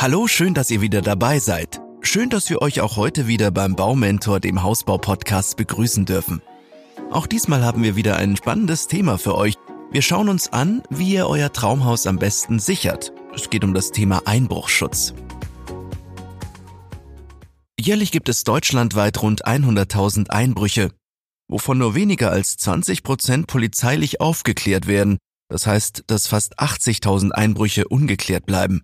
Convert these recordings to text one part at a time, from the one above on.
Hallo, schön, dass ihr wieder dabei seid. Schön, dass wir euch auch heute wieder beim Baumentor, dem Hausbau-Podcast, begrüßen dürfen. Auch diesmal haben wir wieder ein spannendes Thema für euch. Wir schauen uns an, wie ihr euer Traumhaus am besten sichert. Es geht um das Thema Einbruchschutz. Jährlich gibt es deutschlandweit rund 100.000 Einbrüche, wovon nur weniger als 20 Prozent polizeilich aufgeklärt werden. Das heißt, dass fast 80.000 Einbrüche ungeklärt bleiben.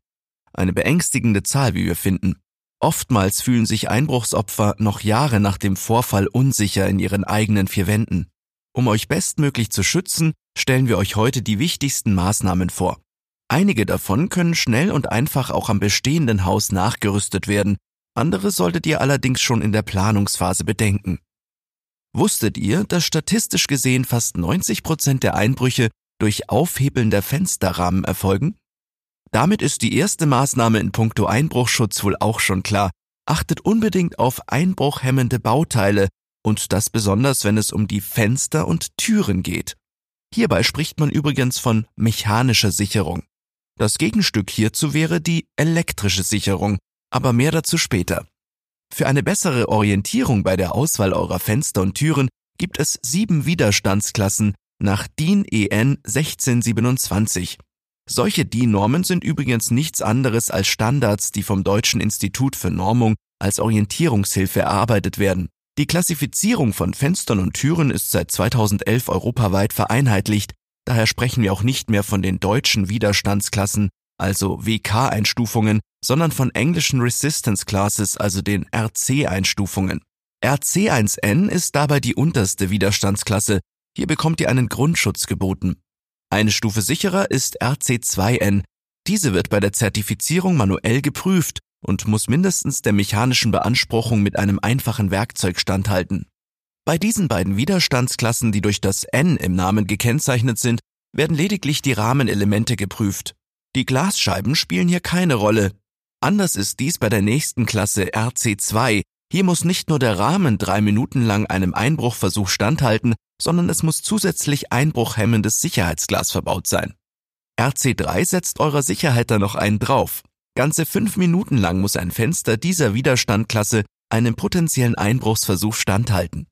Eine beängstigende Zahl, wie wir finden. Oftmals fühlen sich Einbruchsopfer noch Jahre nach dem Vorfall unsicher in ihren eigenen vier Wänden. Um euch bestmöglich zu schützen, stellen wir euch heute die wichtigsten Maßnahmen vor. Einige davon können schnell und einfach auch am bestehenden Haus nachgerüstet werden, andere solltet ihr allerdings schon in der Planungsphase bedenken. Wusstet ihr, dass statistisch gesehen fast 90 Prozent der Einbrüche durch Aufhebeln der Fensterrahmen erfolgen? Damit ist die erste Maßnahme in puncto Einbruchschutz wohl auch schon klar. Achtet unbedingt auf einbruchhemmende Bauteile und das besonders, wenn es um die Fenster und Türen geht. Hierbei spricht man übrigens von mechanischer Sicherung. Das Gegenstück hierzu wäre die elektrische Sicherung, aber mehr dazu später. Für eine bessere Orientierung bei der Auswahl eurer Fenster und Türen gibt es sieben Widerstandsklassen nach DIN EN 1627. Solche DIN-Normen sind übrigens nichts anderes als Standards, die vom Deutschen Institut für Normung als Orientierungshilfe erarbeitet werden. Die Klassifizierung von Fenstern und Türen ist seit 2011 europaweit vereinheitlicht, daher sprechen wir auch nicht mehr von den deutschen Widerstandsklassen, also WK-Einstufungen, sondern von englischen Resistance Classes, also den RC-Einstufungen. RC1N ist dabei die unterste Widerstandsklasse. Hier bekommt ihr einen Grundschutz geboten. Eine Stufe sicherer ist RC2N. Diese wird bei der Zertifizierung manuell geprüft und muss mindestens der mechanischen Beanspruchung mit einem einfachen Werkzeug standhalten. Bei diesen beiden Widerstandsklassen, die durch das N im Namen gekennzeichnet sind, werden lediglich die Rahmenelemente geprüft. Die Glasscheiben spielen hier keine Rolle. Anders ist dies bei der nächsten Klasse RC2. Hier muss nicht nur der Rahmen drei Minuten lang einem Einbruchversuch standhalten, sondern es muss zusätzlich einbruchhemmendes Sicherheitsglas verbaut sein. RC3 setzt eurer Sicherheit da noch einen drauf. Ganze fünf Minuten lang muss ein Fenster dieser Widerstandklasse einem potenziellen Einbruchsversuch standhalten.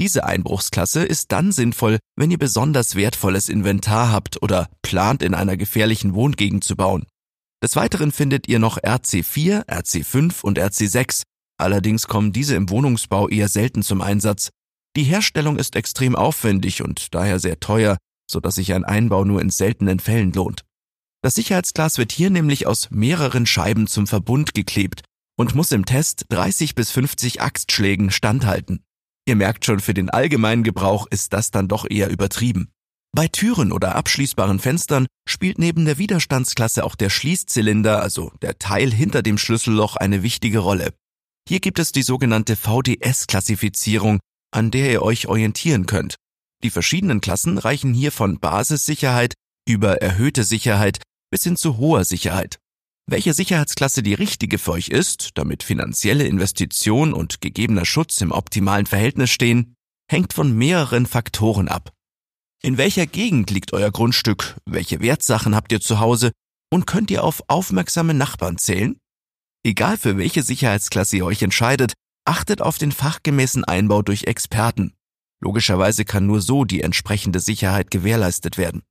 Diese Einbruchsklasse ist dann sinnvoll, wenn ihr besonders wertvolles Inventar habt oder plant, in einer gefährlichen Wohngegend zu bauen. Des Weiteren findet ihr noch RC4, RC5 und RC6. Allerdings kommen diese im Wohnungsbau eher selten zum Einsatz. Die Herstellung ist extrem aufwendig und daher sehr teuer, so dass sich ein Einbau nur in seltenen Fällen lohnt. Das Sicherheitsglas wird hier nämlich aus mehreren Scheiben zum Verbund geklebt und muss im Test 30 bis 50 Axtschlägen standhalten. Ihr merkt schon, für den allgemeinen Gebrauch ist das dann doch eher übertrieben. Bei Türen oder abschließbaren Fenstern spielt neben der Widerstandsklasse auch der Schließzylinder, also der Teil hinter dem Schlüsselloch, eine wichtige Rolle. Hier gibt es die sogenannte VDS-Klassifizierung, an der ihr euch orientieren könnt. Die verschiedenen Klassen reichen hier von Basissicherheit über erhöhte Sicherheit bis hin zu hoher Sicherheit. Welche Sicherheitsklasse die richtige für euch ist, damit finanzielle Investition und gegebener Schutz im optimalen Verhältnis stehen, hängt von mehreren Faktoren ab. In welcher Gegend liegt euer Grundstück? Welche Wertsachen habt ihr zu Hause? Und könnt ihr auf aufmerksame Nachbarn zählen? Egal für welche Sicherheitsklasse ihr euch entscheidet, Achtet auf den fachgemäßen Einbau durch Experten. Logischerweise kann nur so die entsprechende Sicherheit gewährleistet werden.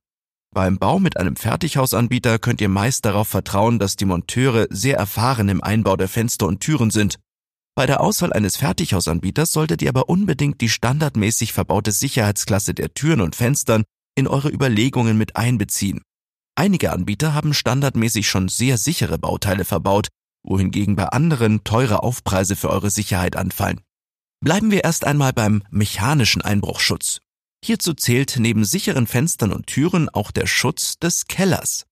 Beim Bau mit einem Fertighausanbieter könnt ihr meist darauf vertrauen, dass die Monteure sehr erfahren im Einbau der Fenster und Türen sind. Bei der Auswahl eines Fertighausanbieters solltet ihr aber unbedingt die standardmäßig verbaute Sicherheitsklasse der Türen und Fenstern in eure Überlegungen mit einbeziehen. Einige Anbieter haben standardmäßig schon sehr sichere Bauteile verbaut, wohingegen bei anderen teure Aufpreise für eure Sicherheit anfallen. Bleiben wir erst einmal beim mechanischen Einbruchschutz. Hierzu zählt neben sicheren Fenstern und Türen auch der Schutz des Kellers.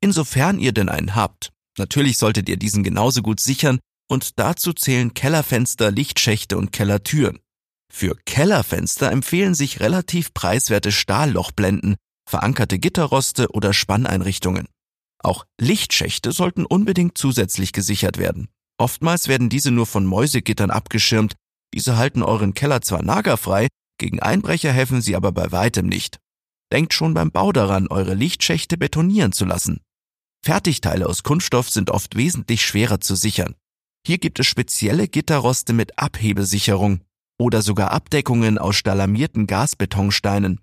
Insofern ihr denn einen habt. Natürlich solltet ihr diesen genauso gut sichern und dazu zählen Kellerfenster, Lichtschächte und Kellertüren. Für Kellerfenster empfehlen sich relativ preiswerte Stahllochblenden, verankerte Gitterroste oder Spanneinrichtungen. Auch Lichtschächte sollten unbedingt zusätzlich gesichert werden. Oftmals werden diese nur von Mäusegittern abgeschirmt. Diese halten euren Keller zwar nagerfrei, gegen Einbrecher helfen sie aber bei weitem nicht. Denkt schon beim Bau daran, eure Lichtschächte betonieren zu lassen. Fertigteile aus Kunststoff sind oft wesentlich schwerer zu sichern. Hier gibt es spezielle Gitterroste mit Abhebesicherung oder sogar Abdeckungen aus stalamierten Gasbetonsteinen.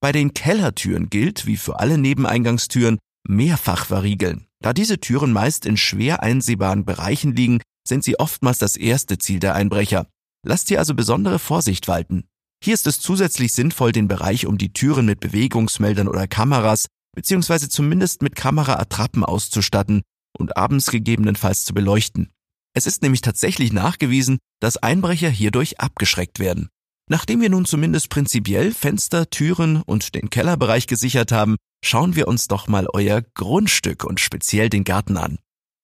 Bei den Kellertüren gilt, wie für alle Nebeneingangstüren, mehrfach verriegeln. Da diese Türen meist in schwer einsehbaren Bereichen liegen, sind sie oftmals das erste Ziel der Einbrecher. Lasst hier also besondere Vorsicht walten. Hier ist es zusätzlich sinnvoll, den Bereich um die Türen mit Bewegungsmeldern oder Kameras beziehungsweise zumindest mit Kameraattrappen auszustatten und abends gegebenenfalls zu beleuchten. Es ist nämlich tatsächlich nachgewiesen, dass Einbrecher hierdurch abgeschreckt werden. Nachdem wir nun zumindest prinzipiell Fenster, Türen und den Kellerbereich gesichert haben, schauen wir uns doch mal euer Grundstück und speziell den Garten an.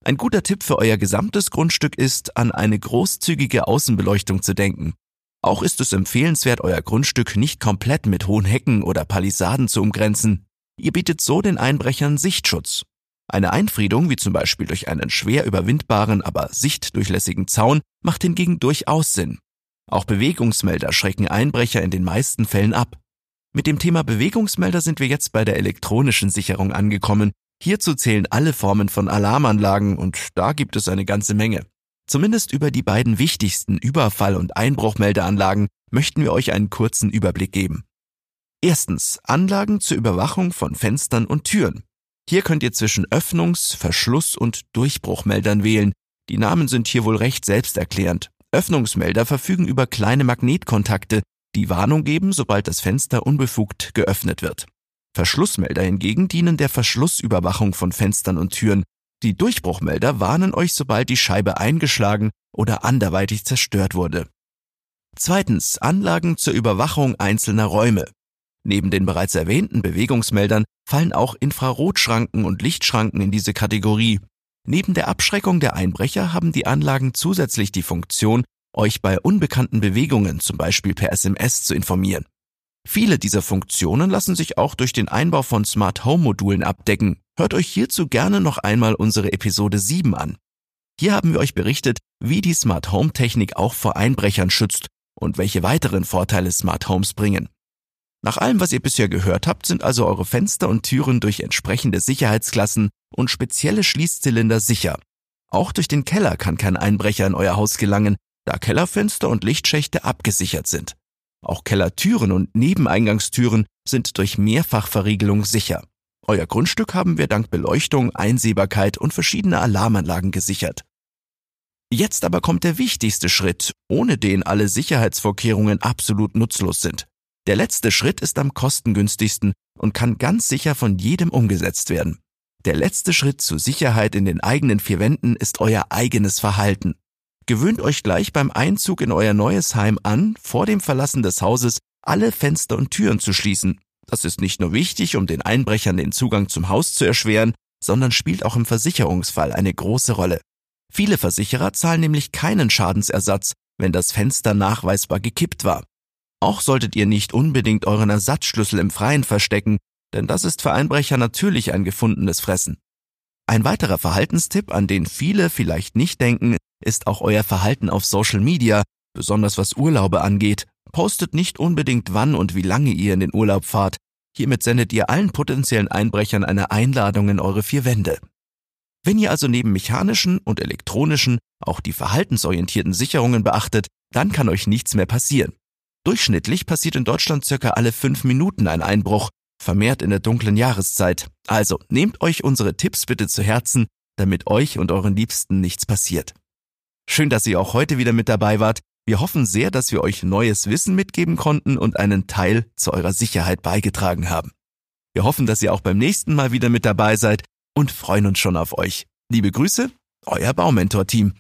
Ein guter Tipp für euer gesamtes Grundstück ist, an eine großzügige Außenbeleuchtung zu denken. Auch ist es empfehlenswert, euer Grundstück nicht komplett mit hohen Hecken oder Palisaden zu umgrenzen. Ihr bietet so den Einbrechern Sichtschutz. Eine Einfriedung, wie zum Beispiel durch einen schwer überwindbaren, aber sichtdurchlässigen Zaun, macht hingegen durchaus Sinn. Auch Bewegungsmelder schrecken Einbrecher in den meisten Fällen ab. Mit dem Thema Bewegungsmelder sind wir jetzt bei der elektronischen Sicherung angekommen. Hierzu zählen alle Formen von Alarmanlagen und da gibt es eine ganze Menge. Zumindest über die beiden wichtigsten Überfall- und Einbruchmeldeanlagen möchten wir euch einen kurzen Überblick geben. Erstens Anlagen zur Überwachung von Fenstern und Türen. Hier könnt ihr zwischen Öffnungs-, Verschluss- und Durchbruchmeldern wählen. Die Namen sind hier wohl recht selbsterklärend. Öffnungsmelder verfügen über kleine Magnetkontakte, die Warnung geben, sobald das Fenster unbefugt geöffnet wird. Verschlussmelder hingegen dienen der Verschlussüberwachung von Fenstern und Türen. Die Durchbruchmelder warnen euch, sobald die Scheibe eingeschlagen oder anderweitig zerstört wurde. Zweitens Anlagen zur Überwachung einzelner Räume. Neben den bereits erwähnten Bewegungsmeldern fallen auch Infrarotschranken und Lichtschranken in diese Kategorie. Neben der Abschreckung der Einbrecher haben die Anlagen zusätzlich die Funktion, euch bei unbekannten Bewegungen, zum Beispiel per SMS, zu informieren. Viele dieser Funktionen lassen sich auch durch den Einbau von Smart Home Modulen abdecken. Hört euch hierzu gerne noch einmal unsere Episode 7 an. Hier haben wir euch berichtet, wie die Smart Home Technik auch vor Einbrechern schützt und welche weiteren Vorteile Smart Homes bringen. Nach allem, was ihr bisher gehört habt, sind also eure Fenster und Türen durch entsprechende Sicherheitsklassen und spezielle Schließzylinder sicher. Auch durch den Keller kann kein Einbrecher in euer Haus gelangen, da Kellerfenster und Lichtschächte abgesichert sind. Auch Kellertüren und Nebeneingangstüren sind durch Mehrfachverriegelung sicher. Euer Grundstück haben wir dank Beleuchtung, Einsehbarkeit und verschiedener Alarmanlagen gesichert. Jetzt aber kommt der wichtigste Schritt, ohne den alle Sicherheitsvorkehrungen absolut nutzlos sind. Der letzte Schritt ist am kostengünstigsten und kann ganz sicher von jedem umgesetzt werden. Der letzte Schritt zur Sicherheit in den eigenen vier Wänden ist euer eigenes Verhalten. Gewöhnt euch gleich beim Einzug in euer neues Heim an, vor dem Verlassen des Hauses alle Fenster und Türen zu schließen. Das ist nicht nur wichtig, um den Einbrechern den Zugang zum Haus zu erschweren, sondern spielt auch im Versicherungsfall eine große Rolle. Viele Versicherer zahlen nämlich keinen Schadensersatz, wenn das Fenster nachweisbar gekippt war. Auch solltet ihr nicht unbedingt euren Ersatzschlüssel im Freien verstecken, denn das ist für Einbrecher natürlich ein gefundenes Fressen. Ein weiterer Verhaltenstipp, an den viele vielleicht nicht denken, ist auch euer Verhalten auf Social Media, besonders was Urlaube angeht. Postet nicht unbedingt wann und wie lange ihr in den Urlaub fahrt. Hiermit sendet ihr allen potenziellen Einbrechern eine Einladung in eure vier Wände. Wenn ihr also neben mechanischen und elektronischen auch die verhaltensorientierten Sicherungen beachtet, dann kann euch nichts mehr passieren. Durchschnittlich passiert in Deutschland circa alle fünf Minuten ein Einbruch, vermehrt in der dunklen Jahreszeit. Also nehmt euch unsere Tipps bitte zu Herzen, damit euch und euren Liebsten nichts passiert. Schön, dass ihr auch heute wieder mit dabei wart. Wir hoffen sehr, dass wir euch neues Wissen mitgeben konnten und einen Teil zu eurer Sicherheit beigetragen haben. Wir hoffen, dass ihr auch beim nächsten Mal wieder mit dabei seid und freuen uns schon auf euch. Liebe Grüße, euer Baumentor-Team.